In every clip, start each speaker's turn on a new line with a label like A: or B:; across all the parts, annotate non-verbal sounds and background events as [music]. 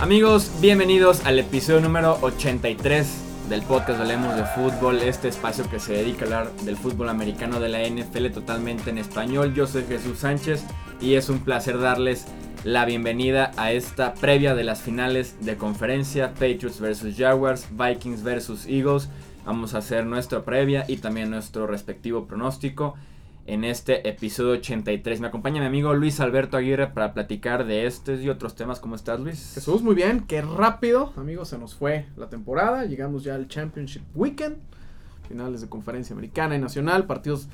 A: Amigos, bienvenidos al episodio número 83 del podcast Hablemos de Fútbol, este espacio que se dedica a hablar del fútbol americano de la NFL totalmente en español. Yo soy Jesús Sánchez y es un placer darles la bienvenida a esta previa de las finales de conferencia Patriots vs Jaguars, Vikings vs Eagles. Vamos a hacer nuestra previa y también nuestro respectivo pronóstico en este episodio 83. Me acompaña mi amigo Luis Alberto Aguirre para platicar de estos y otros temas. ¿Cómo estás, Luis?
B: Jesús, muy bien. Qué rápido, amigos, se nos fue la temporada. Llegamos ya al Championship Weekend. Finales de conferencia americana y nacional. Partidos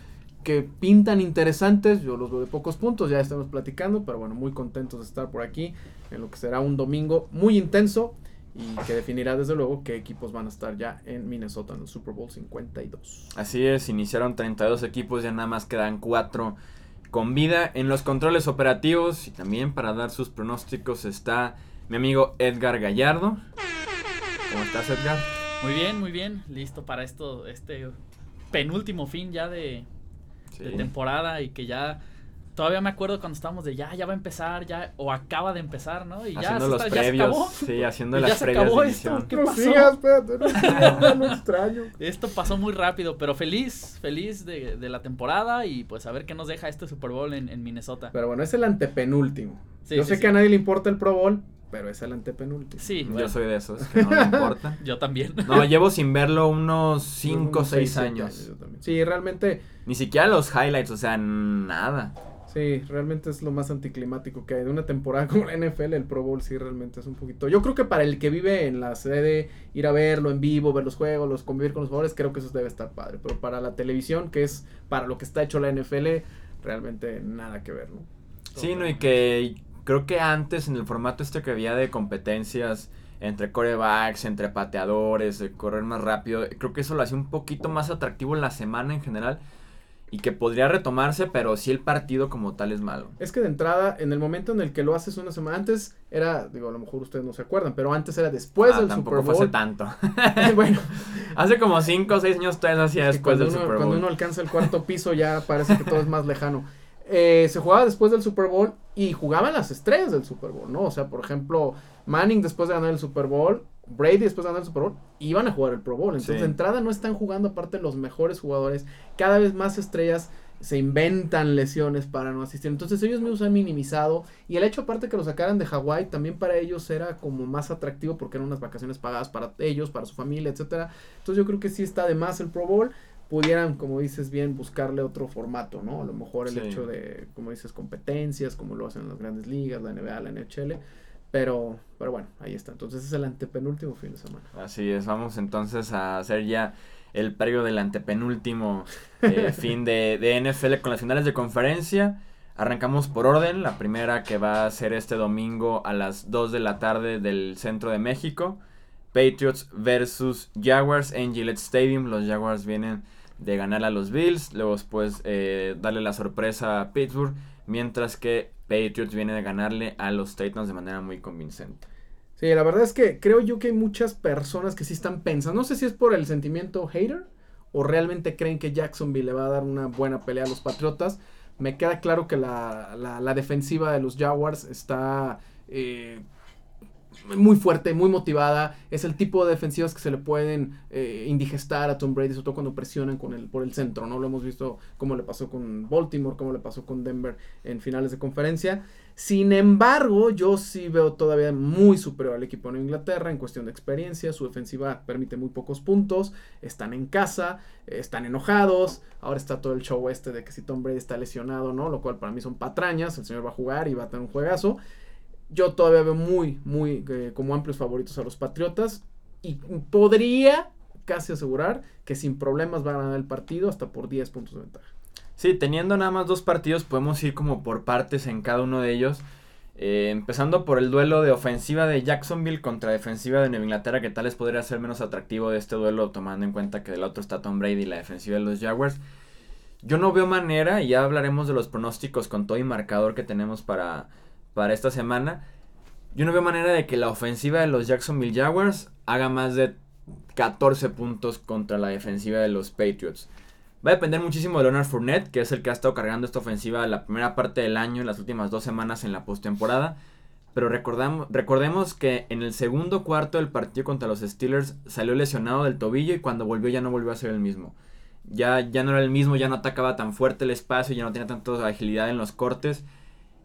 B: que pintan interesantes. Yo los veo de pocos puntos, ya estamos platicando. Pero bueno, muy contentos de estar por aquí en lo que será un domingo muy intenso y que definirá desde luego qué equipos van a estar ya en Minnesota en el Super Bowl 52.
A: Así es, iniciaron 32 equipos, ya nada más quedan 4 con vida. En los controles operativos y también para dar sus pronósticos está mi amigo Edgar Gallardo. ¿Cómo estás, Edgar?
C: Muy bien, muy bien. Listo para esto, este penúltimo fin ya de, de temporada y que ya todavía me acuerdo cuando estábamos de ya, ya va a empezar, ya, o acaba de empezar, ¿no? Y
A: haciendo
C: ya,
A: los
C: está,
A: previos,
C: ya se acabó.
A: sí, [laughs] haciendo
C: Y
A: las
C: ya se
A: previas
C: acabó
A: de
C: esto,
A: emisión.
C: ¿qué
B: no
C: pasó?
B: sigas, espérate, no sigas, extraño. [laughs]
C: Esto pasó muy rápido, pero feliz, feliz de, de la temporada y pues a ver qué nos deja este Super Bowl en, en Minnesota.
B: Pero bueno, es el antepenúltimo.
C: Sí,
B: Yo
C: sí,
B: sé
C: sí.
B: que a nadie le importa el Pro Bowl, pero es el antepenúltimo.
C: Sí,
A: Yo soy de esos, que no le importa. [laughs]
C: yo también.
A: No, llevo sin verlo unos 5 o
B: Unos
A: 6
B: siete
A: años.
B: yo. Sí, realmente,
A: Ni siquiera los highlights, o sea, nada.
B: Sí, realmente es lo más anticlimático que hay. De una temporada [laughs] como la NFL, el Pro Bowl sí realmente es un poquito. Yo creo que para el que vive en la sede, ir a verlo en vivo, ver los juegos, los convivir con los jugadores, creo que eso debe estar padre. Pero para la televisión, que es para lo que está hecho la NFL, realmente nada que ver, ¿no?
A: Sí, no, y que creo que antes en el formato este que había de competencias entre corebacks, entre pateadores, correr más rápido, creo que eso lo hacía un poquito más atractivo la semana en general y que podría retomarse, pero sí el partido como tal es malo.
B: Es que de entrada, en el momento en el que lo haces una semana antes, era, digo, a lo mejor ustedes no se acuerdan, pero antes era después
A: Ah,
B: del
A: tampoco
B: Super
A: fue hace
B: Bowl.
A: tanto. [laughs]
B: bueno, [laughs]
A: hace como 5 o 6 años todavía hacía
B: que
A: después
B: cuando,
A: del
B: uno,
A: Super
B: cuando
A: Bowl.
B: uno alcanza el cuarto piso ya parece que todo es más lejano. Eh, se jugaba después del Super Bowl y jugaban las estrellas del Super Bowl, ¿no? O sea, por ejemplo, Manning después de ganar el Super Bowl, Brady después de ganar el Super Bowl, iban a jugar el Pro Bowl. Entonces,
A: Sí.
B: de entrada no están jugando aparte los mejores jugadores. Cada vez más estrellas se inventan lesiones para no asistir. Entonces ellos mismos han minimizado. Y el hecho aparte que lo sacaran de Hawái, también para ellos era como más atractivo porque eran unas vacaciones pagadas para ellos, para su familia, etcétera. Entonces yo creo que sí está de más el Pro Bowl. Pudieran, como dices bien, buscarle otro formato, ¿no? A lo mejor el
A: Sí.
B: hecho de, como dices, competencias, como lo hacen las grandes ligas, la NBA, la NHL. Pero, pero bueno, ahí está. Entonces es el antepenúltimo fin de semana.
A: Así es, vamos entonces a hacer ya el previo del antepenúltimo eh, [laughs] fin de, de NFL con las finales de conferencia. Arrancamos por orden, la primera que va a ser este domingo a las 2 de la tarde del centro de México. Patriots versus Jaguars en Gillette Stadium. Los Jaguars vienen de ganar a los Bills, luego después eh, darle la sorpresa a Pittsburgh, mientras que Patriots viene de ganarle a los Titans de manera muy convincente.
B: Sí, la verdad es que creo yo que hay muchas personas que sí están pensando, no sé si es por el sentimiento hater o realmente creen que Jacksonville le va a dar una buena pelea a los Patriotas. Me queda claro que la, la- la defensiva de los Jaguars está eh, muy fuerte, muy motivada. Es el tipo de defensivas que se le pueden eh, indigestar a Tom Brady, sobre todo cuando presionan con el, por el centro, ¿no? Lo hemos visto cómo le pasó con Baltimore, cómo le pasó con Denver en finales de conferencia. Sin embargo, yo sí veo todavía muy superior al equipo de Inglaterra en cuestión de experiencia. Su defensiva permite muy pocos puntos. Están en casa, están enojados. Ahora está todo el show este de que si Tom Brady está lesionado, ¿no? Lo cual para mí son patrañas. El señor va a jugar y va a tener un juegazo. Yo todavía veo muy, muy eh, como amplios favoritos a los Patriotas. Y podría casi asegurar que sin problemas van a ganar el partido hasta por 10 puntos de ventaja.
A: Sí, teniendo nada más dos partidos, podemos ir como por partes en cada uno de ellos. Eh, empezando por el duelo de ofensiva de Jacksonville contra defensiva de Nueva Inglaterra, que tal vez podría ser menos atractivo de este duelo, tomando en cuenta que del otro está Tom Brady y la defensiva de los Jaguars. Yo no veo manera, y ya hablaremos de los pronósticos con todo y marcador que tenemos para, para esta semana. Yo no veo manera de que la ofensiva de los Jacksonville Jaguars haga más de 14 puntos contra la defensiva de los Patriots. Va a depender muchísimo de Leonard Fournette, que es el que ha estado cargando esta ofensiva la primera parte del año, las últimas dos semanas en la postemporada. Pero recordemos que en el segundo cuarto del partido contra los Steelers salió lesionado del tobillo y cuando volvió ya no volvió a ser el mismo. Ya, ya no era el mismo, ya no atacaba tan fuerte el espacio, ya no tenía tanta agilidad en los cortes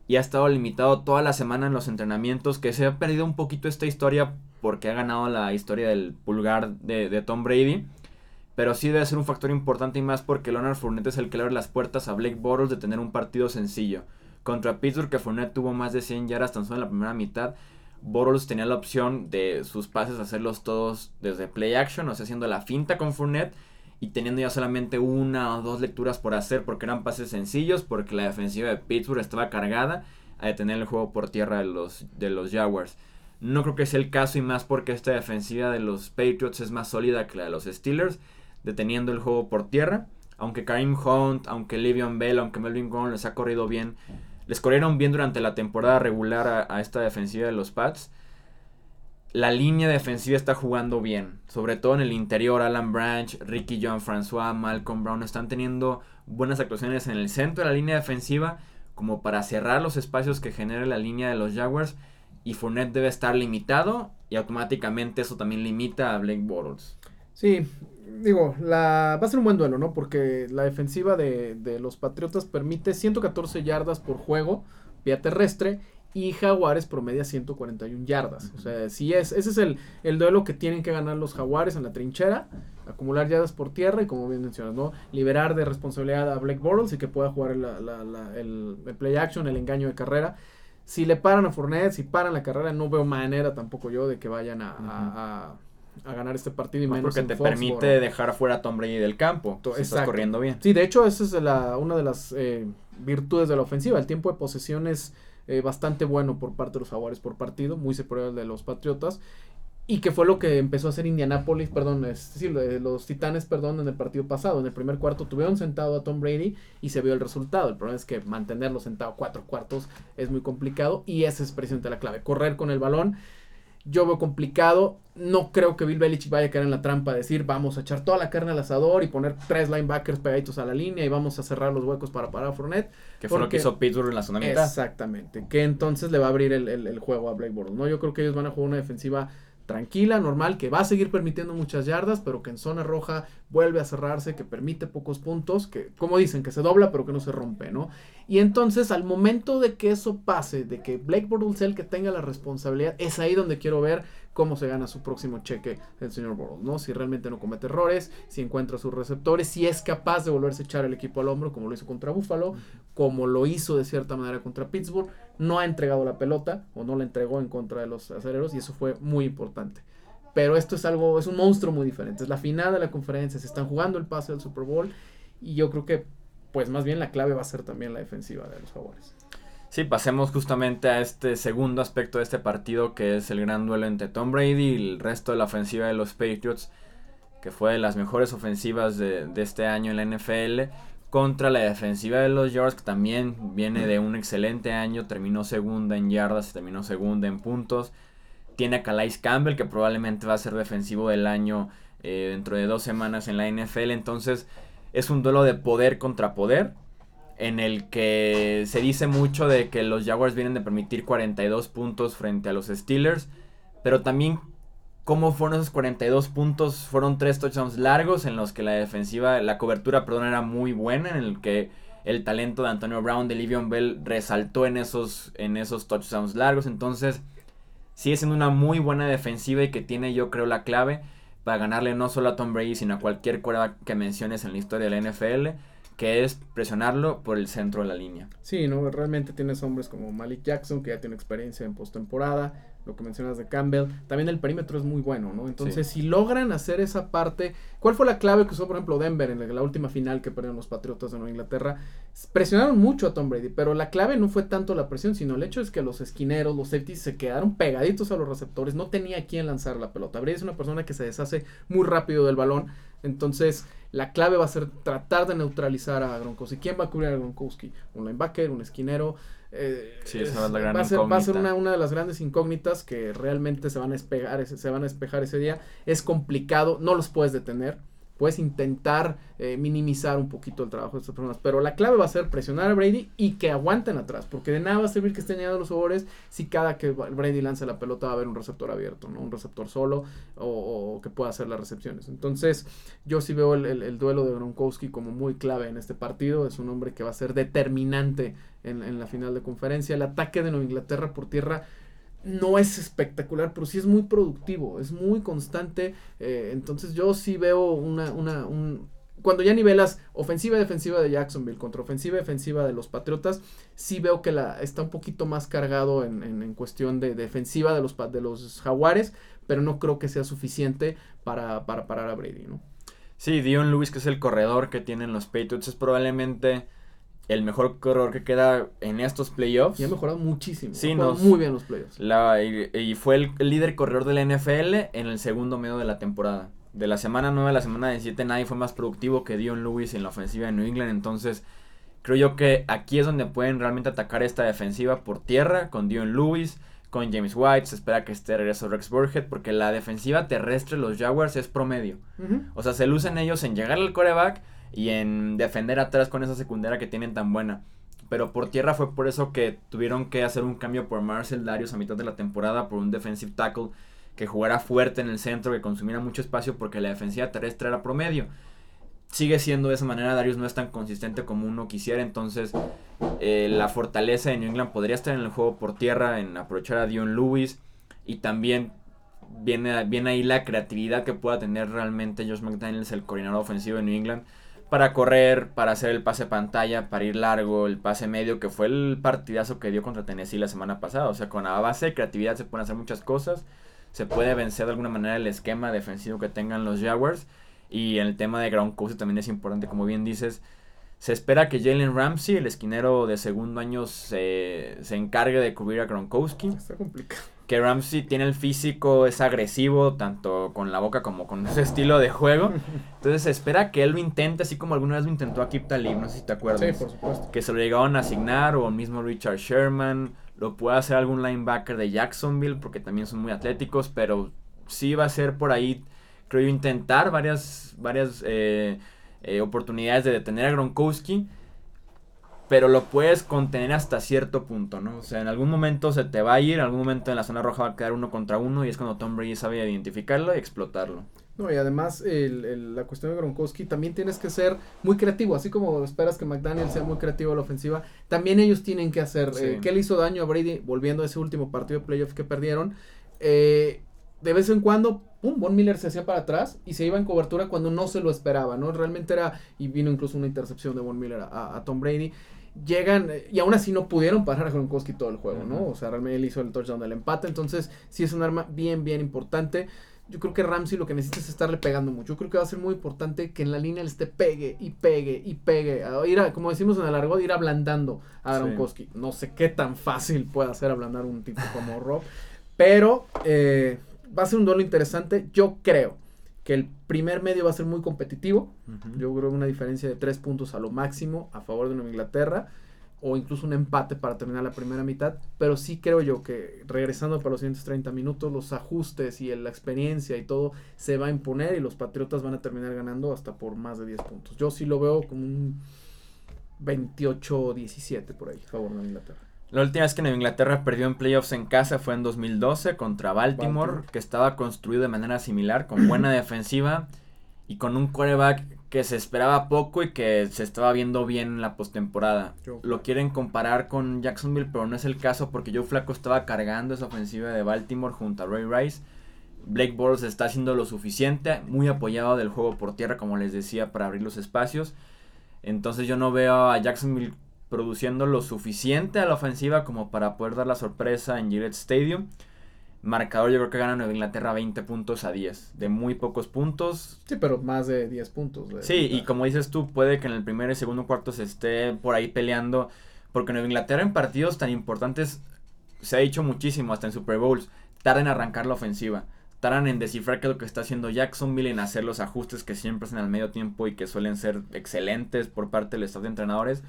A: y ha estado limitado toda la semana en los entrenamientos, que se ha perdido un poquito esta historia porque ha ganado la historia del pulgar de, Tom Brady. Pero sí debe ser un factor importante y más porque Leonard Fournette es el que le abre las puertas a Blake Bortles de tener un partido sencillo. Contra Pittsburgh, que Fournette tuvo más de 100 yardas tan solo en la primera mitad, Bortles tenía la opción de sus pases hacerlos todos desde play action, o sea, haciendo la finta con Fournette y teniendo ya solamente una o dos lecturas por hacer porque eran pases sencillos, porque la defensiva de Pittsburgh estaba cargada a detener el juego por tierra de los, de los Jaguars. No creo que sea el caso y más porque esta defensiva de los Patriots es más sólida que la de los Steelers deteniendo el juego por tierra. Aunque Karim Hunt, aunque Livion Bell, aunque Melvin Gordon les ha corrido bien, les corrieron bien durante la temporada regular a, esta defensiva de los Pats. La línea defensiva está jugando bien, sobre todo en el interior. Alan Branch, Ricky John François, Malcolm Brown están teniendo buenas actuaciones en el centro de la línea defensiva, como para cerrar los espacios que genera la línea de los Jaguars. Y Fournette debe estar limitado, y automáticamente eso también limita a Blake Bortles.
B: Sí, digo, la, va a ser un buen duelo, ¿no? Porque la defensiva de, de los Patriotas permite 114 yardas por juego vía terrestre y Jaguares promedia 141 yardas. O sea, sí es, ese es el, el, duelo que tienen que ganar los Jaguares en la trinchera, acumular yardas por tierra y como bien mencionas, ¿no? Liberar de responsabilidad a Blake Bortles y que pueda jugar el, el, play action, el engaño de carrera. Si le paran a Fournette, si paran la carrera, no veo manera tampoco yo de que vayan a a ganar este partido y
A: menos porque te permite dejar afuera a Tom Brady del campo si estás corriendo bien
B: sí de hecho esa es la, una de las eh, virtudes de la ofensiva el tiempo de posesión es eh, bastante bueno por parte de los jaguares por partido muy superior al de los patriotas y que fue lo que empezó a hacer Indianapolis, perdón, es decir, los Titanes, perdón, en el partido pasado. En el primer cuarto tuvieron sentado a Tom Brady y se vio el resultado. El problema es que mantenerlo sentado cuatro cuartos es muy complicado y esa es precisamente la clave. Correr con el balón yo veo complicado. No creo que Bill Belichick vaya a caer en la trampa de decir vamos a echar toda la carne al asador y poner tres linebackers pegaditos a la línea y vamos a cerrar los huecos para parar a Fournette.
A: Que fue lo que hizo Pittsburgh en la zona
B: mitad. Exactamente. Que entonces le va a abrir el, el, juego a Blake ¿no? Yo creo que ellos van a jugar una defensiva tranquila, normal, que va a seguir permitiendo muchas yardas, pero que en zona roja vuelve a cerrarse, que permite pocos puntos, que como dicen, que se dobla pero que no se rompe, ¿no? Y entonces al momento de que eso pase, de que Blake Bortles sea el que tenga la responsabilidad, es ahí donde quiero ver cómo se gana su próximo cheque el señor Bortles, ¿no? Si realmente no comete errores, si encuentra sus receptores, si es capaz de volverse a echar el equipo al hombro como lo hizo contra Buffalo, como lo hizo de cierta manera contra Pittsburgh, no ha entregado la pelota o no la entregó en contra de los aceleros y eso fue muy importante. Pero esto es algo, es un monstruo muy diferente. Es la final de la conferencia, se están jugando el pase del Super Bowl y yo creo que pues más bien la clave va a ser también la defensiva de los Jaguares.
A: Sí, pasemos justamente a este segundo aspecto de este partido que es el gran duelo entre Tom Brady y el resto de la ofensiva de los Patriots, que fue de las mejores ofensivas de, este año en la NFL, contra la defensiva de los Jaguars, que también viene de un excelente año, terminó segunda en yardas, terminó segunda en puntos. Tiene a Calais Campbell, que probablemente va a ser defensivo del año eh, dentro de dos semanas en la NFL, entonces es un duelo de poder contra poder en el que se dice mucho de que los Jaguars vienen de permitir 42 puntos frente a los Steelers, pero también cómo fueron esos 42 puntos, fueron tres touchdowns largos en los que la defensiva, la cobertura, perdón, era muy buena, en el que el talento de Antonio Brown, de Livion Bell resaltó en esos, en esos touchdowns largos, entonces sigue siendo una muy buena defensiva y que tiene yo creo la clave para ganarle no solo a Tom Brady, sino a cualquier quarterback que menciones en la historia de la NFL, que es presionarlo por el centro de la línea.
B: Sí, no, realmente tienes hombres como Malik Jackson, que ya tiene experiencia en postemporada, lo que mencionas de Campbell, también el perímetro es muy bueno, ¿no? Entonces, si logran hacer esa parte, ¿cuál fue la clave que usó, por ejemplo, Denver en la, última final que perdieron los Patriotas de Nueva Inglaterra? Presionaron mucho a Tom Brady, pero la clave no fue tanto la presión, sino el hecho es que los esquineros, los safeties se quedaron pegaditos a los receptores, no tenía a quién lanzar la pelota. Brady es una persona que se deshace muy rápido del balón, entonces la clave va a ser tratar de neutralizar a Gronkowski. ¿Quién va a cubrir a Gronkowski? Un linebacker, un esquinero,
A: eh, sí, esa es la gran
B: va, a ser, va a ser, una, una, de las grandes incógnitas que realmente se van a despejar, se van a despejar ese día. Es complicado, no los puedes detener. Puedes intentar eh, minimizar un poquito el trabajo de estas personas. Pero la clave va a ser presionar a Brady y que aguanten atrás, porque de nada va a servir que estén llegando los jugadores si cada que Brady lance la pelota va a haber un receptor abierto, ¿no? Un receptor solo o, que pueda hacer las recepciones. Entonces, yo sí veo el, duelo de Gronkowski como muy clave en este partido. Es un hombre que va a ser determinante en, en la final de conferencia. El ataque de Nueva Inglaterra por tierra no es espectacular, pero sí es muy productivo, es muy constante. Eh, entonces yo sí veo una, una, un, cuando ya nivelas ofensiva y defensiva de Jacksonville contra ofensiva y defensiva de los Patriotas, sí veo que la, está un poquito más cargado en, en, cuestión de defensiva de los, de los Jaguares, pero no creo que sea suficiente para, para parar a Brady, ¿no?
A: Sí, Dion Lewis, que es el corredor que tienen los Patriots, es probablemente el mejor corredor que queda en estos playoffs.
B: Y ha mejorado muchísimo. Sí, muy bien los playoffs.
A: y, fue el, líder corredor de la NFL en el segundo medio de la temporada. De la semana 9 a la semana 17 nadie fue más productivo que Dion Lewis en la ofensiva de New England. Entonces creo yo que aquí es donde pueden realmente atacar esta defensiva por tierra con Dion Lewis, con James White. Se espera que esté regreso Rex Burhead porque la defensiva terrestre de los Jaguars es promedio. O sea, se lucen ellos en llegar al coreback y en defender atrás con esa secundaria que tienen tan buena. Pero por tierra fue por eso que tuvieron que hacer un cambio por Marcel Darius a mitad de la temporada por un defensive tackle que jugara fuerte en el centro, que consumiera mucho espacio porque la defensiva terrestre era promedio. Sigue siendo de esa manera, Darius no es tan consistente como uno quisiera, entonces eh, la fortaleza de New England podría estar en el juego por tierra, en aprovechar a Dion Lewis y también viene, viene ahí la creatividad que pueda tener realmente Josh McDaniels, el coordinador ofensivo de New England, para correr, para hacer el pase pantalla, para ir largo, el pase medio, que fue el partidazo que dio contra Tennessee la semana pasada. O sea, con la base de creatividad se pueden hacer muchas cosas. Se puede vencer de alguna manera el esquema defensivo que tengan los Jaguars. Y el tema de Gronkowski también es importante, como bien dices. Se espera que Jalen Ramsey, el esquinero de segundo año, se, se encargue de cubrir a Gronkowski.
B: Está complicado
A: que Ramsey tiene el físico, es agresivo, tanto con la boca como con [laughs] ese estilo de juego. Entonces se espera que él lo intente, así como alguna vez lo intentó a Kip Talib, no sé si te acuerdas.
B: Sí, por supuesto.
A: Que se lo llegaron a asignar, o el mismo Richard Sherman, lo puede hacer algún linebacker de Jacksonville, porque también son muy atléticos, pero sí va a ser por ahí, creo yo, intentar varias, varias eh, eh, oportunidades de detener a Gronkowski pero lo puedes contener hasta cierto punto, ¿no? O sea, en algún momento se te va a ir, en algún momento en la zona roja va a quedar uno contra uno y es cuando Tom Brady sabe identificarlo y explotarlo.
B: No, y además el, la cuestión de Gronkowski también tienes que ser muy creativo, así como esperas que McDaniel sea muy creativo a la ofensiva, también ellos tienen que hacer, eh, ¿qué le hizo daño a Brady volviendo a ese último partido de playoff que perdieron? Eh, de vez en cuando, pum, Von Miller se hacía para atrás y se iba en cobertura cuando no se lo esperaba, ¿no? Realmente era, y vino incluso una intercepción de Von Miller a Tom Brady llegan y aún así no pudieron parar a Gronkowski todo el juego, ¿no? O sea, realmente él hizo el touchdown del empate, entonces sí es un arma bien, bien importante. Yo creo que Ramsey lo que necesita es estarle pegando mucho. Yo creo que va a ser muy importante que en la línea le esté pegue y pegue y pegue. ir como decimos en el argot, ir ablandando a Gronkowski. No sé qué tan fácil puede hacer ablandar un tipo como Rob, pero eh, va a ser un duelo interesante. Yo creo que el primer medio va a ser muy competitivo. Yo creo una diferencia de tres puntos a lo máximo a favor de Nueva Inglaterra o incluso un empate para terminar la primera mitad. Pero sí creo yo que regresando para los siguientes 30 minutos, los ajustes y la experiencia y todo se va a imponer y los Patriotas van a terminar ganando hasta por más de 10 puntos. Yo sí lo veo como un 28-17 por ahí a favor de Inglaterra.
A: La última vez que Nueva Inglaterra perdió en playoffs en casa fue en 2012 contra Baltimore, que estaba construido de manera similar, con buena [clears throat] defensiva y con un quarterback que se esperaba poco y que se estaba viendo bien en la postemporada. Lo quieren comparar con Jacksonville, pero no es el caso porque Joe Flaco estaba cargando esa ofensiva de Baltimore junto a Ray Rice. Blake Bortles está haciendo lo suficiente, muy apoyado del juego por tierra, como les decía, para abrir los espacios. Entonces yo no veo a Jacksonville produciendo lo suficiente a la ofensiva como para poder dar la sorpresa en Gillette Stadium. Marcador yo creo que gana Nueva Inglaterra 20 puntos a 10, de muy pocos puntos.
B: Sí, pero más de 10 puntos.
A: sí, y como dices tú, puede que en el primer y segundo cuarto se esté por ahí peleando, porque Nueva Inglaterra en partidos tan importantes, se ha dicho muchísimo, hasta en Super Bowls, tardan en arrancar la ofensiva, tardan en descifrar qué es lo que está haciendo Jacksonville, en hacer los ajustes que siempre hacen al medio tiempo y que suelen ser excelentes por parte del staff de entrenadores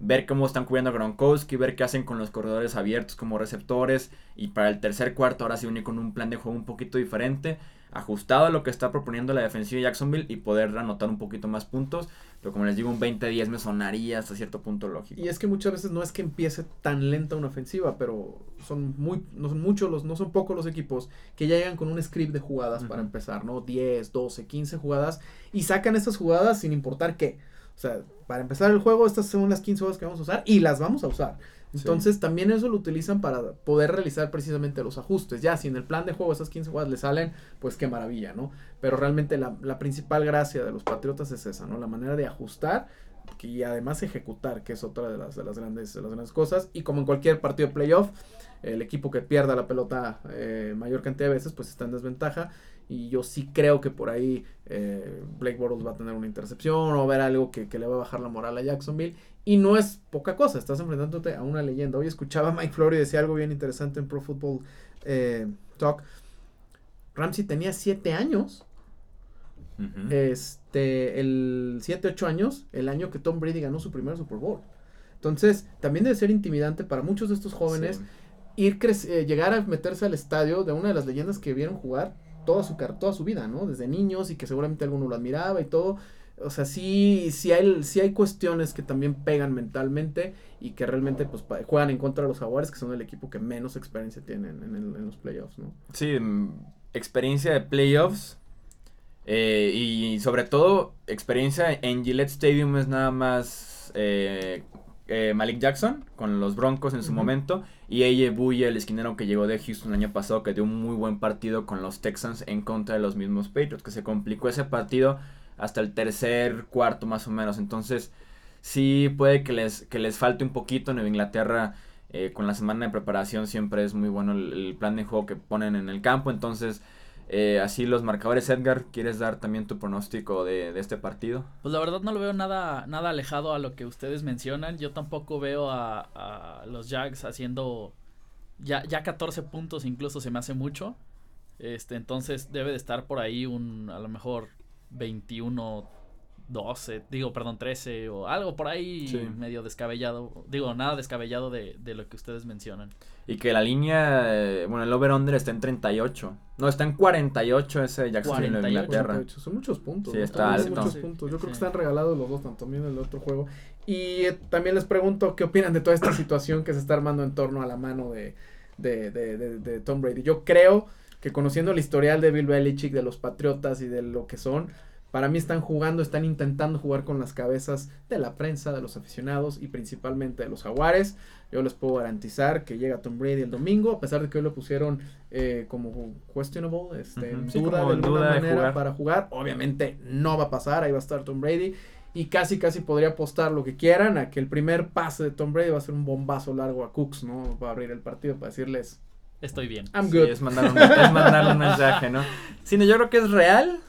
A: ver cómo están cubriendo a Gronkowski, ver qué hacen con los corredores abiertos como receptores y para el tercer cuarto ahora sí unir con un plan de juego un poquito diferente, ajustado a lo que está proponiendo la defensiva de Jacksonville y poder anotar un poquito más puntos. Pero como les digo, un 20-10 me sonaría hasta cierto punto lógico.
B: Y es que muchas veces no es que empiece tan lenta una ofensiva, pero son muy, no son muchos los, no son pocos los equipos que ya llegan con un script de jugadas para empezar, ¿no? 10, 12, 15 jugadas y sacan esas jugadas sin importar qué. O sea, para empezar el juego, estas son las 15 jugadas que vamos a usar y las vamos a usar. Entonces también eso lo utilizan para poder realizar precisamente los ajustes. Ya si en el plan de juego esas 15 jugadas le salen, pues qué maravilla, ¿no? Pero realmente la, la principal gracia de los Patriotas es esa, ¿no? La manera de ajustar y además ejecutar, que es otra de las, de las, grandes, de las grandes cosas. Y como en cualquier partido de playoff, el equipo que pierda la pelota eh, mayor cantidad de veces, pues está en desventaja. Y yo sí creo que por ahí eh, Blake Bortles va a tener una intercepción o va a ver algo que, que, le va a bajar la moral a Jacksonville. Y no es poca cosa, estás enfrentándote a una leyenda. Hoy escuchaba a Mike Flory decía algo bien interesante en Pro Football eh, Talk. Ramsey tenía 7 años. Uh -huh. Este, el 7, 8 años, el año que Tom Brady ganó su primer Super Bowl. Entonces, también debe ser intimidante para muchos de estos jóvenes sí. ir eh, llegar a meterse al estadio de una de las leyendas que vieron jugar toda su, toda su vida, ¿no? Desde niños y que seguramente alguno lo admiraba y todo. O sea, sí, sí hay, sí hay cuestiones que también pegan mentalmente y que realmente pues juegan en contra de los Jaguares, que son el equipo que menos experiencia tienen en, los playoffs, ¿no?
A: Sí, experiencia de playoffs eh, y sobre todo experiencia en Gillette Stadium es nada más eh, eh, Malik Jackson con los Broncos en su uh -huh. momento y AJ Buye, el esquinero que llegó de Houston el año pasado, que dio un muy buen partido con los Texans en contra de los mismos Patriots, que se complicó ese partido hasta el tercer cuarto más o menos. Entonces, sí puede que les, que les falte un poquito. Nueva Inglaterra, eh, con la semana de preparación, siempre es muy bueno el, el, plan de juego que ponen en el campo. Entonces, eh, así los marcadores, Edgar, ¿quieres dar también tu pronóstico de, este partido?
C: Pues la verdad no lo veo nada, nada alejado a lo que ustedes mencionan. Yo tampoco veo a, a los Jags haciendo ya, ya 14 puntos, incluso se me hace mucho. Este, entonces debe de estar por ahí un, a lo mejor 21, 12, digo, perdón, 13 o algo por ahí sí. medio descabellado. Digo, nada descabellado de, de, lo que ustedes mencionan.
A: Y que la línea, eh, bueno, el over-under está en 38. No, está en 48 ese Jacksonville en Inglaterra.
B: 48. Son muchos puntos.
A: Sí,
B: ¿no?
A: está alto.
B: Muchos puntos. Yo creo que están regalados los dos, tanto también el otro juego. Y eh, también les pregunto qué opinan de toda esta situación que se está armando en torno a la mano de, de, de, de, de Tom Brady. Yo creo que conociendo el historial de Bill Belichick, de los Patriotas y de lo que son, para mí están jugando, están intentando jugar con las cabezas de la prensa, de los aficionados y principalmente de los jaguares. Yo les puedo garantizar que llega Tom Brady el domingo, a pesar de que hoy lo pusieron eh, como questionable, este, uh -huh. sí, duda de alguna duda manera de jugar. para jugar. Obviamente no va a pasar, ahí va a estar Tom Brady. Y casi, casi podría apostar lo que quieran a que el primer pase de Tom Brady va a ser un bombazo largo a Cooks, ¿no? Va a abrir el partido para decirles...
C: Estoy bien.
B: I'm good.
A: Sí, es, mandar un, es mandar un mensaje, ¿no? [laughs] Sí, no, yo creo que es real,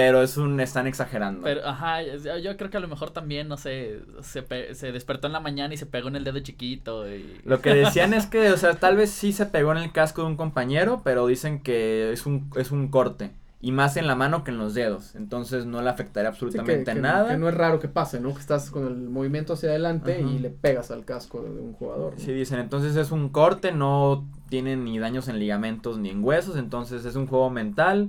A: pero es un están exagerando.
C: Pero ajá, yo creo que a lo mejor también no sé, se, se despertó en la mañana y se pegó en el dedo chiquito y
A: Lo que decían es que, o sea, tal vez sí se pegó en el casco de un compañero, pero dicen que es un es un corte. Y más en la mano que en los dedos. Entonces no le afectaría absolutamente
B: sí, que, que,
A: nada.
B: Que no es raro que pase, ¿no? Que estás con el movimiento hacia adelante Ajá. y le pegas al casco de, de un jugador. ¿no?
A: Sí, dicen. Entonces es un corte, no tiene ni daños en ligamentos ni en huesos. Entonces es un juego mental.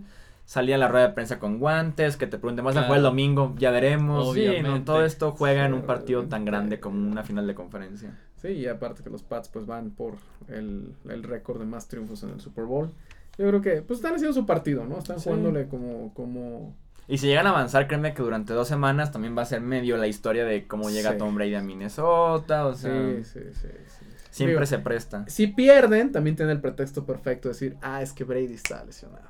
A: Salía a la rueda de prensa con guantes. Que te pregunten, ¿vas claro. a jugar el domingo? Ya veremos. Obviamente. Sí, ¿no? todo esto juega sí, en un partido tan grande como una final de conferencia.
B: Sí, y aparte que los Pats pues van por el, el récord de más triunfos en el Super Bowl yo creo que pues están haciendo su partido, ¿no? Están sí. jugándole como, como...
A: Y si llegan a avanzar, créeme que durante dos semanas también va a ser medio la historia de cómo llega sí. Tom Brady a Minnesota, o sea...
B: Sí, sí, sí, sí.
A: Siempre Digo, se presta.
B: Si pierden, también tienen el pretexto perfecto de decir, ah, es que Brady está lesionado.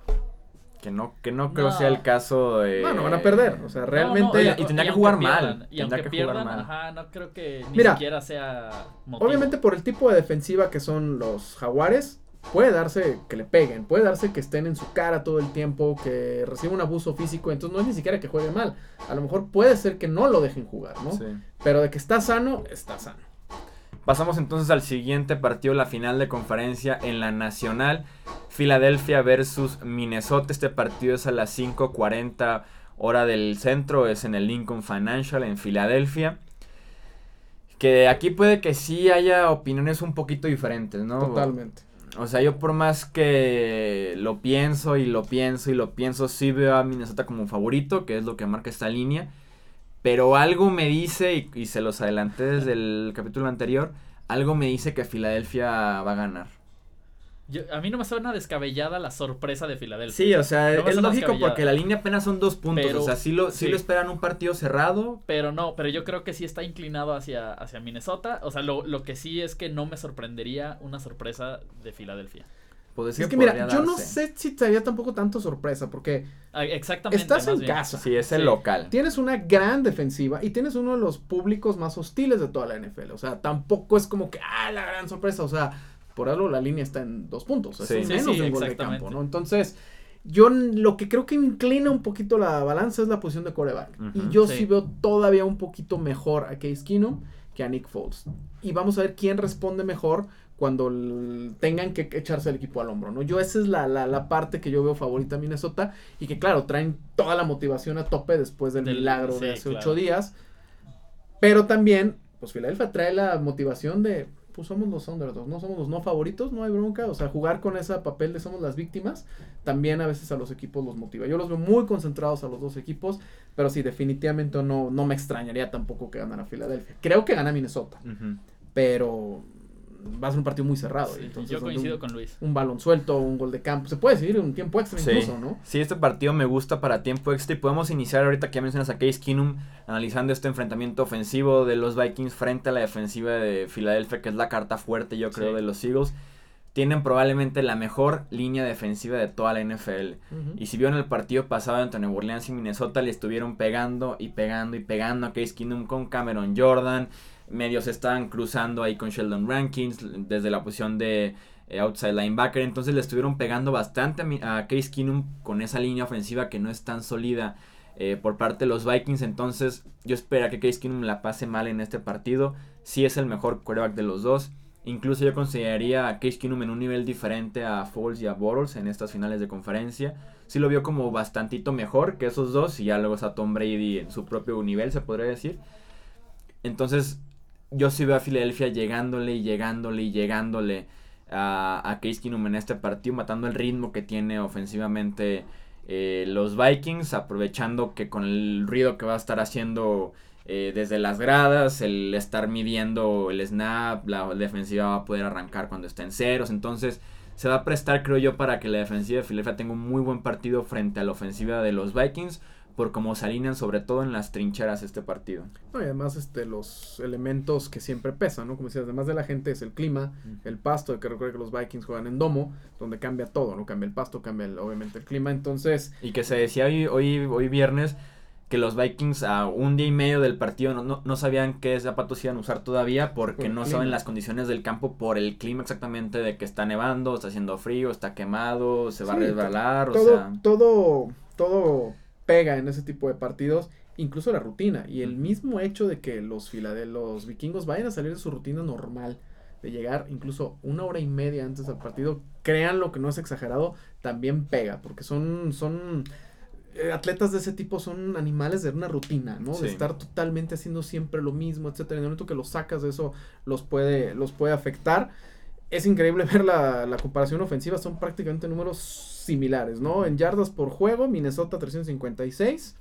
A: Que no, que no creo no. sea el caso de...
B: No, no van a perder, o sea, realmente...
A: No, y, y, tendría que jugar
C: pierdan,
A: mal.
C: Y aunque pierdan, ajá, no creo que ni
B: Mira,
C: siquiera sea motivo.
B: Obviamente por el tipo de defensiva que son los jaguares, puede darse que le peguen, puede darse que estén en su cara todo el tiempo, que reciba un abuso físico, entonces no es ni siquiera que juegue mal. A lo mejor puede ser que no lo dejen jugar, ¿no?
A: Sí.
B: Pero de que está sano, está sano.
A: Pasamos entonces al siguiente partido, la final de conferencia en la Nacional, Filadelfia versus Minnesota. Este partido es a las 5:40 hora del centro, es en el Lincoln Financial en Filadelfia. Que aquí puede que sí haya opiniones un poquito diferentes, ¿no?
B: Totalmente.
A: O sea, yo por más que lo pienso y lo pienso y lo pienso, sí veo a Minnesota como un favorito, que es lo que marca esta línea. Pero algo me dice, y, y se los adelanté desde el capítulo anterior, algo me dice que Filadelfia va a ganar.
C: Yo- a mí no me suena descabellada la sorpresa de Filadelfia.
A: Sí, o sea,
C: No
A: es lógico porque la línea apenas son dos puntos.
C: Pero-
A: o sea, sí lo, sí
C: sí.
A: lo esperan un partido cerrado.
C: Pero no, pero yo creo que sí está inclinado hacia, hacia Minnesota. O sea, lo, lo que sí es que no me sorprendería una sorpresa de Filadelfia.
A: Pues
B: Es que mira, yo no sé si sería tampoco tanto sorpresa, porque
C: Exactamente.
B: Estás en
C: bien.
B: casa.
A: Sí, es el
C: Sí.
A: local.
B: tienes una gran defensiva y tienes uno de los públicos más hostiles de toda la NFL. O sea, tampoco es como que, ah, la gran sorpresa. O sea, por algo la línea está en dos puntos.
A: Sí.
B: Es
C: Sí,
B: menos
C: sí,
B: de un gol de campo, ¿no? Entonces, yo lo que creo que inclina un poquito la balanza es la posición de coreback.
A: Ujú.
B: Y yo sí.
C: Sí.
B: veo todavía un poquito mejor a Case Keenum que a Nick Foles. Y vamos a ver quién responde mejor cuando tengan que echarse el equipo al hombro, ¿no? Yo esa es la, la, la parte que yo veo favorita a Minnesota y que claro, traen toda la motivación a tope después del,
C: Del-
B: milagro de hace
C: claro.
B: ocho días. Pero también, pues Filadelfia trae la motivación de, pues somos los underdogs, no somos los no favoritos, no hay bronca, o sea, jugar con ese papel de somos las víctimas, también a veces a los equipos los motiva. Yo los veo muy concentrados a los dos equipos, pero sí, definitivamente no, no me extrañaría tampoco que ganara Filadelfia. Creo que gana Minnesota, pero va a ser un partido muy cerrado.
C: Sí,
B: entonces
C: yo coincido
B: un,
C: con Luis.
B: un balón suelto, un gol de campo, se puede decidir un tiempo extra
A: Sí.
B: incluso, ¿no?
A: Sí, este partido me gusta para tiempo extra y podemos iniciar ahorita que ya mencionas a Case Keenum analizando este enfrentamiento ofensivo de los Vikings frente a la defensiva de Filadelfia, que es la carta fuerte yo creo
C: Sí.
A: de los Eagles. Tienen probablemente la mejor línea defensiva de toda la NFL. Y si vieron el partido pasado entre Nueva Orleans y Minnesota, le estuvieron pegando y pegando y pegando a Case Keenum con Cameron Jordan. Medios estaban cruzando ahí con Sheldon Rankins desde la posición de eh, outside linebacker. Entonces le estuvieron pegando bastante a, Case Keenum con esa línea ofensiva que no es tan sólida eh, por parte de los Vikings. Entonces yo espero que Case Keenum la pase mal en este partido. Si es el mejor quarterback de los dos. Incluso yo consideraría a Case Keenum en un nivel diferente a Foles y a Bortles en estas finales de conferencia. Sí lo vio como bastantito mejor que esos dos y ya luego está Tom Brady en su propio nivel, se podría decir. Entonces yo sí veo a Filadelfia llegándole y llegándole y llegándole a, a Case Keenum en este partido, matando el ritmo que tiene ofensivamente eh, los Vikings, aprovechando que con el ruido que va a estar haciendo eh, desde las gradas, el estar midiendo el snap, la defensiva va a poder arrancar cuando está en ceros, entonces se va a prestar creo yo para que la defensiva de Filadelfia tenga un muy buen partido frente a la ofensiva de los Vikings por cómo se alinean sobre todo en las trincheras este partido.
B: No, y además este, los elementos que siempre pesan, ¿no? Como decías, además de la gente es el clima, el pasto, que recuerda que los Vikings juegan en domo, donde cambia todo, ¿no? Cambia el pasto, cambia el- obviamente el clima, entonces...
A: Y que se decía hoy, hoy, hoy viernes que los Vikings a un día y medio del partido no, no, no sabían qué zapatos iban a usar todavía porque
B: Por
A: no
B: clima.
A: saben las condiciones del campo por el clima exactamente de que está nevando, está haciendo frío, está quemado, se va
B: Sí,
A: a resbalar, o sea...
B: todo, todo pega en ese tipo de partidos, incluso la rutina, y el mismo hecho de que los, los vikingos vayan a salir de su rutina normal, de llegar incluso una hora y media antes del partido, crean lo que no es exagerado, también pega, porque son, son eh, atletas de ese tipo son animales de una rutina, ¿no?
A: Sí.
B: De estar totalmente haciendo siempre lo mismo, etcétera. En el momento que los sacas de eso, los puede, los puede afectar. Es increíble [laughs] ver la, la comparación ofensiva, son prácticamente números similares, ¿no? En yardas por juego, Minnesota 356,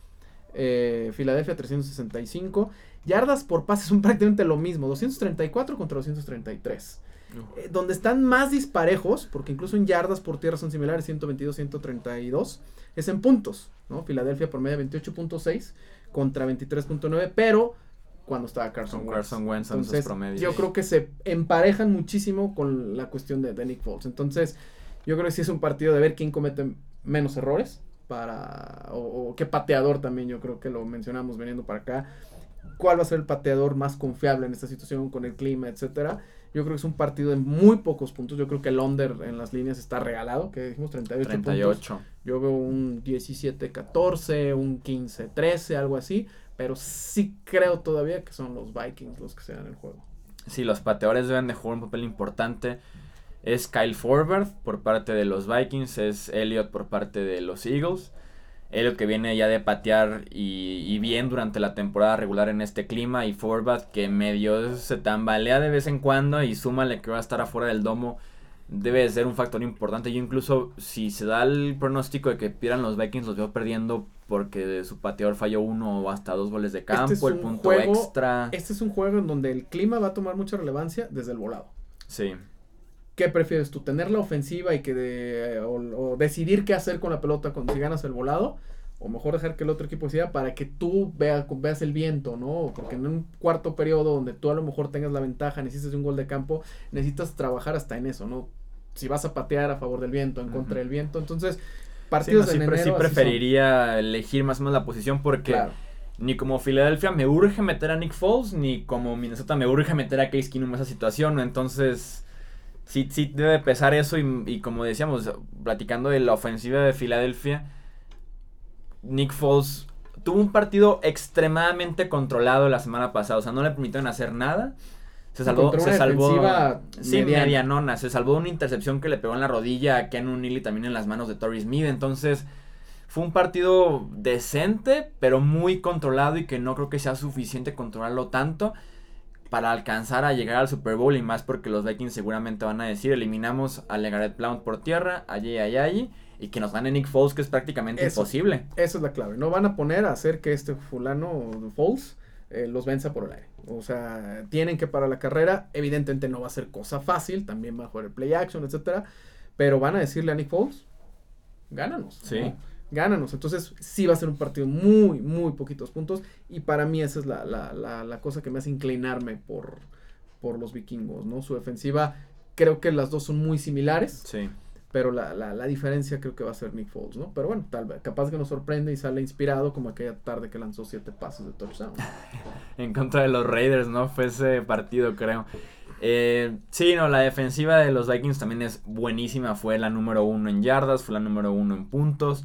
B: eh, Filadelfia 365. Yardas por pase son [laughs] prácticamente lo mismo, 234 contra 233. Eh, donde están más disparejos, porque incluso en yardas por tierra son similares, 122, 132, es en puntos, ¿no? Filadelfia por media 28.6 contra 23.9, pero cuando estaba Carson Wentz.
A: Carson Wentz en sus
B: Entonces,
A: promedios.
B: yo creo que se emparejan muchísimo con la cuestión de, de Nick Foles. Entonces, yo creo que sí es un partido de ver quién comete menos errores para o, o qué pateador también yo creo que lo mencionamos viniendo para acá. ¿Cuál va a ser el pateador más confiable en esta situación con el clima, etcétera? Yo creo que es un partido de muy pocos puntos. Yo creo que el under en las líneas está regalado, que dijimos 38, puntos.
A: 38.
B: Yo veo un 17-14, un 15-13, algo así. Pero sí creo todavía que son los Vikings los que se dan el juego.
A: Sí, los pateadores deben de jugar un papel importante. Es Kyle Forward por parte de los Vikings, es Elliott por parte de los Eagles. Elliot que viene ya de patear y, bien durante la temporada regular en este clima y Forbat que medio se tambalea de vez en cuando y súmale que va a estar afuera del domo debe ser un factor importante. Yo incluso si se da el pronóstico de que pierdan los Vikings los veo perdiendo porque su pateador falló uno o hasta dos goles de este campo, el punto extra.
B: Este es un juego en donde el clima va a tomar mucha relevancia desde el volado.
A: Sí.
B: ¿Qué prefieres tú? ¿Tener la ofensiva y que de, o, decidir qué hacer con la pelota cuando si ganas el volado? O mejor dejar que el otro equipo decida para que tú veas, veas el viento, ¿no? Porque en un cuarto periodo donde tú a lo mejor tengas la ventaja, necesitas un gol de campo, necesitas trabajar hasta en eso, ¿no? Si vas a patear a favor del viento, en contra del viento. Entonces, partidos
A: sí, sí preferiría elegir más o menos la posición porque ni como Filadelfia me urge meter a Nick Foles, ni como Minnesota me urge meter a Case Keenum en esa situación, Entonces sí, sí debe pesar eso y, como decíamos, platicando de la ofensiva de Filadelfia, Nick Foles tuvo un partido extremadamente controlado la semana pasada, o sea, no le permitieron hacer nada. Se salvó, se salvó. Sí, medianona. Se salvó una intercepción que le pegó en la rodilla a Ken Unili también en las manos de Torrey Smith. Entonces, fue un partido decente, pero muy controlado y que no creo que sea suficiente controlarlo tanto para alcanzar a llegar al Super Bowl y más porque los Vikings seguramente van a decir eliminamos a Legaret Blount por tierra, allí, allí, y que nos gane Nick Foles que es prácticamente imposible.
B: Esa es la clave, no van a poner a hacer que este fulano Foles eh, los venza por el aire. O sea, tienen que parar la carrera, evidentemente no va a ser cosa fácil, también va a jugar el play action, etcétera, pero van a decirle a Nick Foles, gánanos.
A: Sí
B: gánanos. Entonces sí va a ser un partido muy, muy poquitos puntos. Y para mí esa es la, la, la, la cosa que me hace inclinarme por, por los vikingos, ¿no? Su defensiva, creo que las dos son muy similares.
A: Sí.
B: Pero la, la, la diferencia creo que va a ser Nick Foles, ¿no? Pero bueno, tal vez, capaz que nos sorprende y sale inspirado como aquella tarde que lanzó siete pasos de touchdown. [laughs]
A: en contra de los Raiders, ¿no? Fue ese partido, creo. Eh, sí, no, la defensiva de los Vikings también es buenísima. Fue la número uno en yardas, fue la número uno en puntos.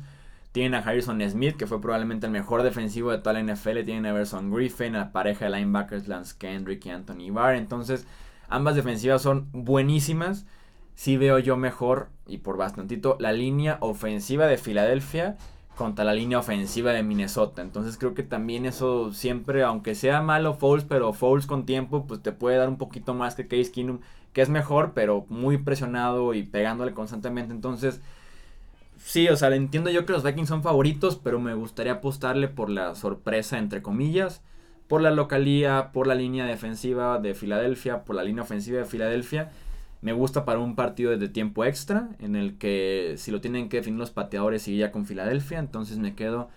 A: Tienen a Harrison Smith, que fue probablemente el mejor defensivo de toda la NFL. Tienen a Everson Griffin, la pareja de linebackers Lance Kendrick y Anthony Barr. Entonces, ambas defensivas son buenísimas. Sí veo yo mejor, y por bastantito, la línea ofensiva de Filadelfia contra la línea ofensiva de Minnesota. Entonces creo que también eso siempre, aunque sea malo Foles, pero Foles con tiempo, pues te puede dar un poquito más que Case Keenum, que es mejor, pero muy presionado y pegándole constantemente. Entonces Sí, o sea, entiendo yo que los Vikings son favoritos, pero me gustaría apostarle por la sorpresa, entre comillas, por la localía, por la línea defensiva de Filadelfia, por la línea ofensiva de Filadelfia. Me gusta para un partido de tiempo extra, en el que si lo tienen que definir los pateadores, ya con Filadelfia. Entonces me quedo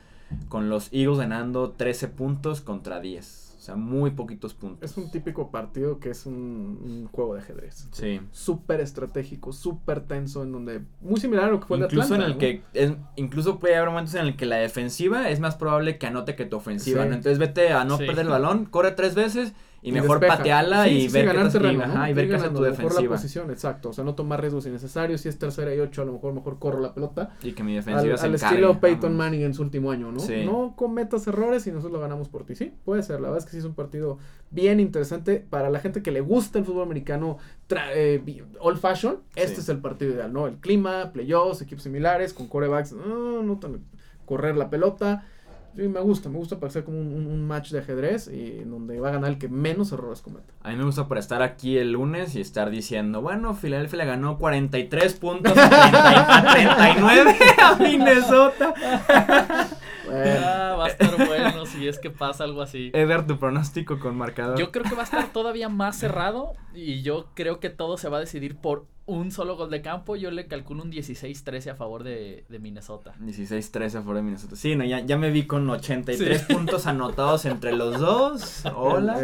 A: con los Eagles ganando 13 puntos contra 10 sea, muy poquitos puntos.
B: Es un típico partido que es un, juego de ajedrez.
A: Sí.
B: Súper estratégico, súper tenso, en donde. Muy similar a lo que fue
A: incluso Atlanta, en el que Incluso puede haber momentos en el que la defensiva es más probable que anote que tu ofensiva. Entonces vete a no perder el balón, corre tres veces y, mejor patearla y, ver
B: ganar terreno,
A: y ver qué hace tu defensiva.
B: Mejor la posición, exacto. O sea, no tomar riesgos innecesarios. Si es tercera y ocho, a lo mejor mejor corro la pelota.
A: Y que mi defensiva
B: al, se Al estilo Peyton Manning en su último año, ¿no? No cometas errores y nosotros lo ganamos por ti. Sí, puede ser. La verdad es que sí es un partido bien interesante. Para la gente que le gusta el fútbol americano eh, old fashion, este es el partido ideal, ¿no? El clima, playoffs, equipos similares, con corebacks, no, no tan correr la pelota Sí, me gusta, me gusta para ser como un, match de ajedrez y donde va a ganar el que menos errores cometa.
A: A mí me gusta para estar aquí el lunes y estar diciendo, bueno, Filadelfia le ganó 43 puntos a, 39 a Minnesota.
C: Ah, va a estar bueno si es que pasa algo así.
A: Eder, tu pronóstico con marcador.
C: Yo creo que va a estar todavía más cerrado y yo creo que todo se va a decidir por un solo gol de campo. Yo le calculo un 16-13 a favor de, de Minnesota.
A: 16-13 a favor de Minnesota. Sí, no, ya, ya me vi con 83 [laughs] puntos anotados entre los dos. Hola.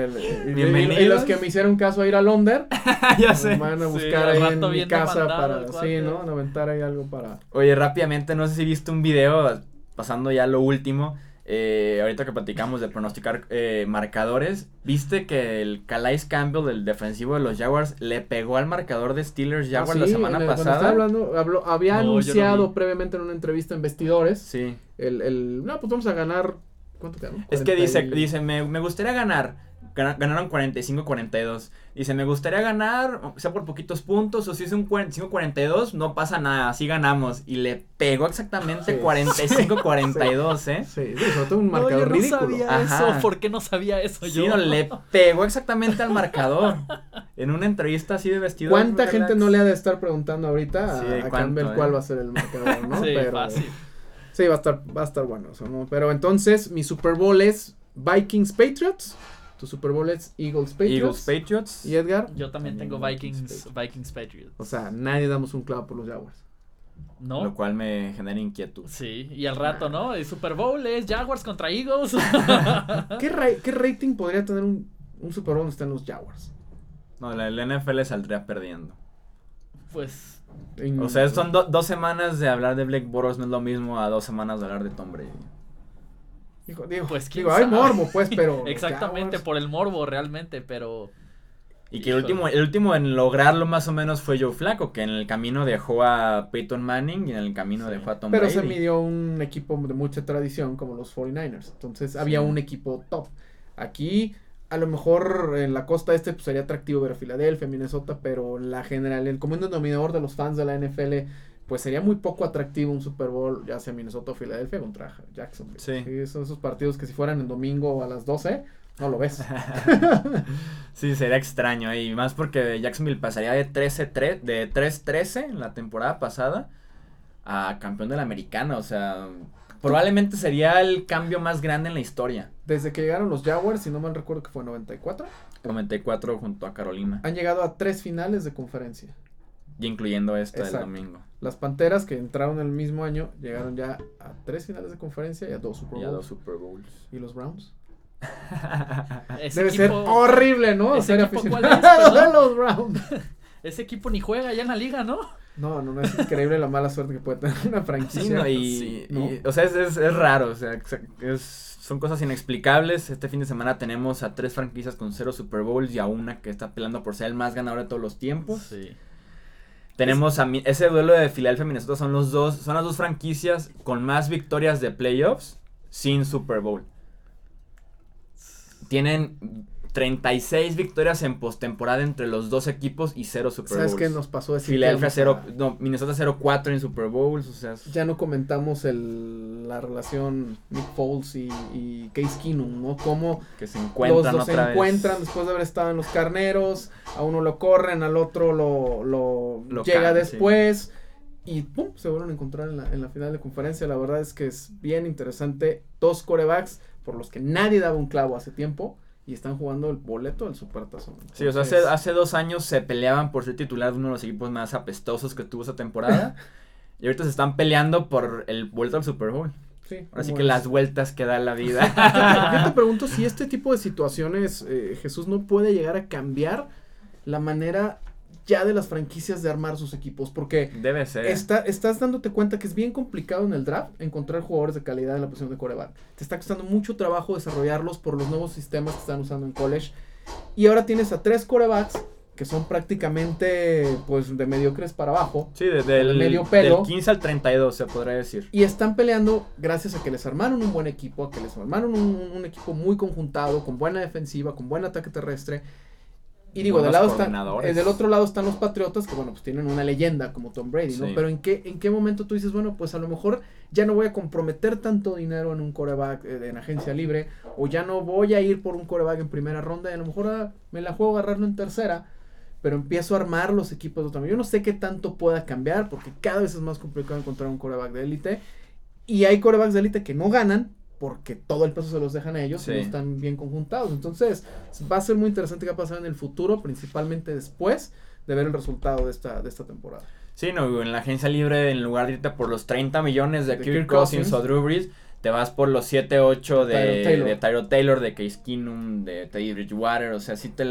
B: Bienvenidos. Y los que me hicieron caso a ir a Londres. [laughs]
A: ya sé.
B: Van a buscar ahí en mi casa para. Sí, ¿no? Aventar ahí algo para.
A: Oye, rápidamente, no sé si viste un video pasando ya lo último. Eh, ahorita que platicamos de pronosticar eh, marcadores, ¿viste que el Calais Campbell, el defensivo de los Jaguars, le pegó al marcador de Steelers Jaguars ah, la semana pasada?
B: Hablando, habló, había anunciado previamente en una entrevista en Vestidores.
A: Sí.
B: El, el, no, pues vamos a ganar. ¿Cuánto
A: Es que dice, dice me, me gustaría ganar ganaron 45-42. Dice, me gustaría ganar, sea por poquitos puntos, o si es un 45-42, no pasa nada, así ganamos. Y le pegó exactamente 45-42, ¿eh?
B: Sí, sobre todo un marcador no, yo no
C: sabía eso, ¿por qué no sabía eso
A: yo? Sí, no, le pegó exactamente al marcador. en una entrevista así de vestido.
B: ¿Cuánta gente no le ha de estar preguntando ahorita a, Campbell cuál eh? va a ser el marcador, no? [laughs]
C: sí, Pero, fácil.
B: Sí, va a estar, va a estar bueno eso, ¿no? Pero entonces, mi Super Bowl es Vikings Patriots. Tu Super Bowl es Eagles Patriots.
A: Eagles Patriots.
B: ¿Y Edgar?
C: Yo también, tengo Vikings, Vikings Patriots.
B: O sea, nadie damos un clavo por los Jaguars.
C: ¿No?
A: Lo cual me genera inquietud.
C: Sí, y al rato, ¿no? El Super Bowl es Jaguars contra Eagles. [laughs]
B: ¿Qué, ¿Qué, rating podría tener un, un Super Bowl donde están los Jaguars?
A: No, la, NFL saldría perdiendo.
C: Pues
A: o sea, son dos semanas de hablar de Blake Boros, no es lo mismo a dos semanas de hablar de Tom Brady.
B: Digo, digo, pues, digo hay morbo, pues, pero. [laughs]
C: Exactamente, por el morbo, realmente, pero.
A: Y que el último, el último en lograrlo más o menos fue Joe Flaco, que en el camino dejó a Peyton Manning y en el camino dejó a Tom
B: Brady.
A: Pero
B: se midió un equipo de mucha tradición como los 49ers. Entonces había un equipo top. Aquí a lo mejor en la costa este pues, sería atractivo ver a Filadelfia, Minnesota, pero la general, el común denominador de los fans de la NFL, pues sería muy poco atractivo un Super Bowl, ya sea Minnesota o Filadelfia contra Jackson.
A: Sí.
B: Son esos partidos que si fueran el domingo a las 12, no lo ves. [laughs]
A: sí, sería extraño, y más porque Jacksonville pasaría de 13-3, de 3-13 en la temporada pasada a campeón de la americana, o sea, Probablemente sería el cambio más grande en la historia.
B: Desde que llegaron los Jaguars, si no mal recuerdo que fue 94.
A: 94 junto a Carolina.
B: Han llegado a tres finales de conferencia.
A: Y incluyendo esta del domingo.
B: Las Panteras, que entraron el mismo año, llegaron ya a tres finales de conferencia y a dos Super Bowls.
A: Y a dos Super Bowls.
B: ¿Y los Browns? [laughs] Debe ser horrible, ¿no?
C: Ser
B: aficionado de los Browns. [laughs]
C: ese equipo ni juega ya en la liga, ¿no?
B: No, no, no es increíble la mala suerte que puede tener una franquicia.
A: y, o sea, es, es, raro, o sea, es, son cosas inexplicables. Este fin de semana tenemos a tres franquicias con cero Super Bowls y a una que está peleando por ser el más ganador de todos los tiempos.
C: Sí.
A: Tenemos a ese duelo de Filadelfia y Minnesota son los dos, son las dos franquicias con más victorias de playoffs sin Super Bowl. Tienen 36 victorias en postemporada entre los dos equipos y 0 Super Bowls.
B: ¿Sabes qué nos pasó?
A: Philadelphia 0, no, Minnesota 0-4 en Super Bowls, o sea.
B: Ya no comentamos el, la relación Nick Foles y, y Case Keenum, ¿no? Cómo
A: que se encuentran
B: los dos se encuentran después de haber estado en los carneros, a uno lo corren, al otro lo, lo, llega después. Y pum, se vuelven a encontrar en la, en la final de conferencia. La verdad es que es bien interesante. Dos corebacks por los que nadie daba un clavo hace tiempo y están jugando el boleto del Supertazón.
A: sí, o sea, hace, hace dos años se peleaban por ser titular de uno de los equipos más apestosos que tuvo esa temporada. [laughs] y ahorita se están peleando por el boleto al Super Bowl.
B: Sí,
A: Así que las vueltas que da la [laughs] vida.
B: Yo te pregunto si este tipo de situaciones, eh, Jesús, no puede llegar a cambiar la manera ya de las franquicias de armar sus equipos, porque
A: debe ser.
B: Está, estás dándote cuenta que es bien complicado en el draft encontrar jugadores de calidad en la posición de coreback. Te está costando mucho trabajo desarrollarlos por los nuevos sistemas que están usando en college. Y ahora tienes a tres corebacks que son prácticamente pues de mediocres para abajo.
A: Sí, desde el medio pelo. Del 15 al 32 se podría decir.
B: Y están peleando gracias a que les armaron un buen equipo, a que les armaron un, un equipo muy conjuntado, con buena defensiva, con buen ataque terrestre y digo, del, lado están, eh, del otro lado están los Patriotas, que bueno, pues tienen una leyenda como Tom Brady, ¿no? Pero ¿en qué, ¿en qué momento tú dices, bueno, pues a lo mejor ya no voy a comprometer tanto dinero en un coreback eh, en agencia libre, o ya no voy a ir por un coreback en primera ronda, y a lo mejor ah, me la juego agarrarlo en tercera, pero empiezo a armar los equipos de también. Yo no sé qué tanto pueda cambiar, porque cada vez es más complicado encontrar un coreback de élite, y hay corebacks de élite que no ganan, porque todo el peso se los dejan a ellos y no están bien conjuntados. Entonces, va a ser muy interesante qué va a pasar en el futuro, principalmente después de ver el resultado de esta, de esta temporada.
A: Sí, no, en la agencia libre, en lugar de irte por los 30 millones de, Kirk, Cousins, o Drew Brees, te vas por los 7, 8 de, de Tyro Taylor, de Case Keenum, de Teddy Bridgewater, o sea, sí te...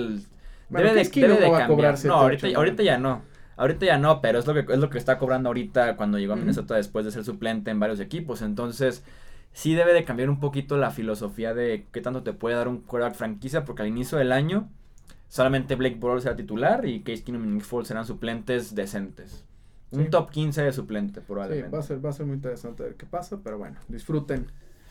A: debe de, debe de cambiar. no, ahorita, ahorita ya no. Ahorita ya no, pero es lo que es lo que está cobrando ahorita cuando llegó a Minnesota después de ser suplente en varios equipos. Entonces, sí debe de cambiar un poquito la filosofía de qué tanto te puede dar un quarterback franquicia, porque al inicio del año solamente Blake Bortles será titular y Case Keenum y Nick Foles serán suplentes decentes. Un top 15 de suplente, probablemente.
B: Sí, va a, ser, va a ser muy interesante ver qué pasa, pero bueno, disfruten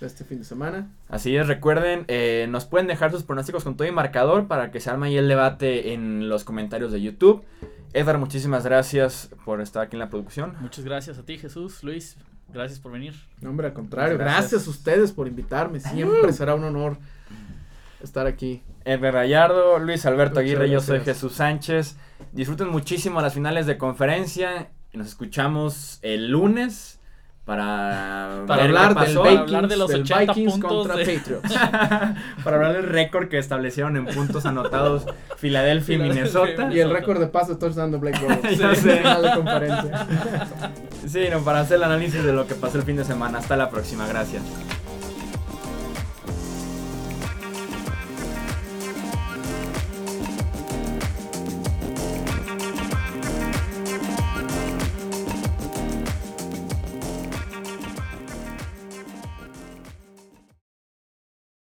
B: este fin de semana.
A: Así es, recuerden, eh, nos pueden dejar sus pronósticos con todo y marcador para que se arme ahí el debate en los comentarios de YouTube. Edgar, muchísimas gracias por estar aquí en la producción.
C: Muchas gracias a ti, Jesús, Luis. Gracias por venir.
B: No, hombre, al contrario. Gracias. a ustedes por invitarme. Siempre será un honor estar aquí.
A: Edgar Gallardo, Luis Alberto Aguirre, yo soy Jesús Sánchez. Disfruten muchísimo las finales de conferencia. Nos escuchamos el lunes para,
B: para hablar, del
C: para hablar de los 80 puntos
B: contra [laughs] Patriots.
A: para hablar del récord que establecieron en puntos anotados Filadelfia y Minnesota.
B: Y el récord de paso dando Blake Bortles. [laughs] sí, de conferencia.
A: sí, no, para hacer el análisis de lo que pasó el fin de semana. Hasta la próxima, gracias.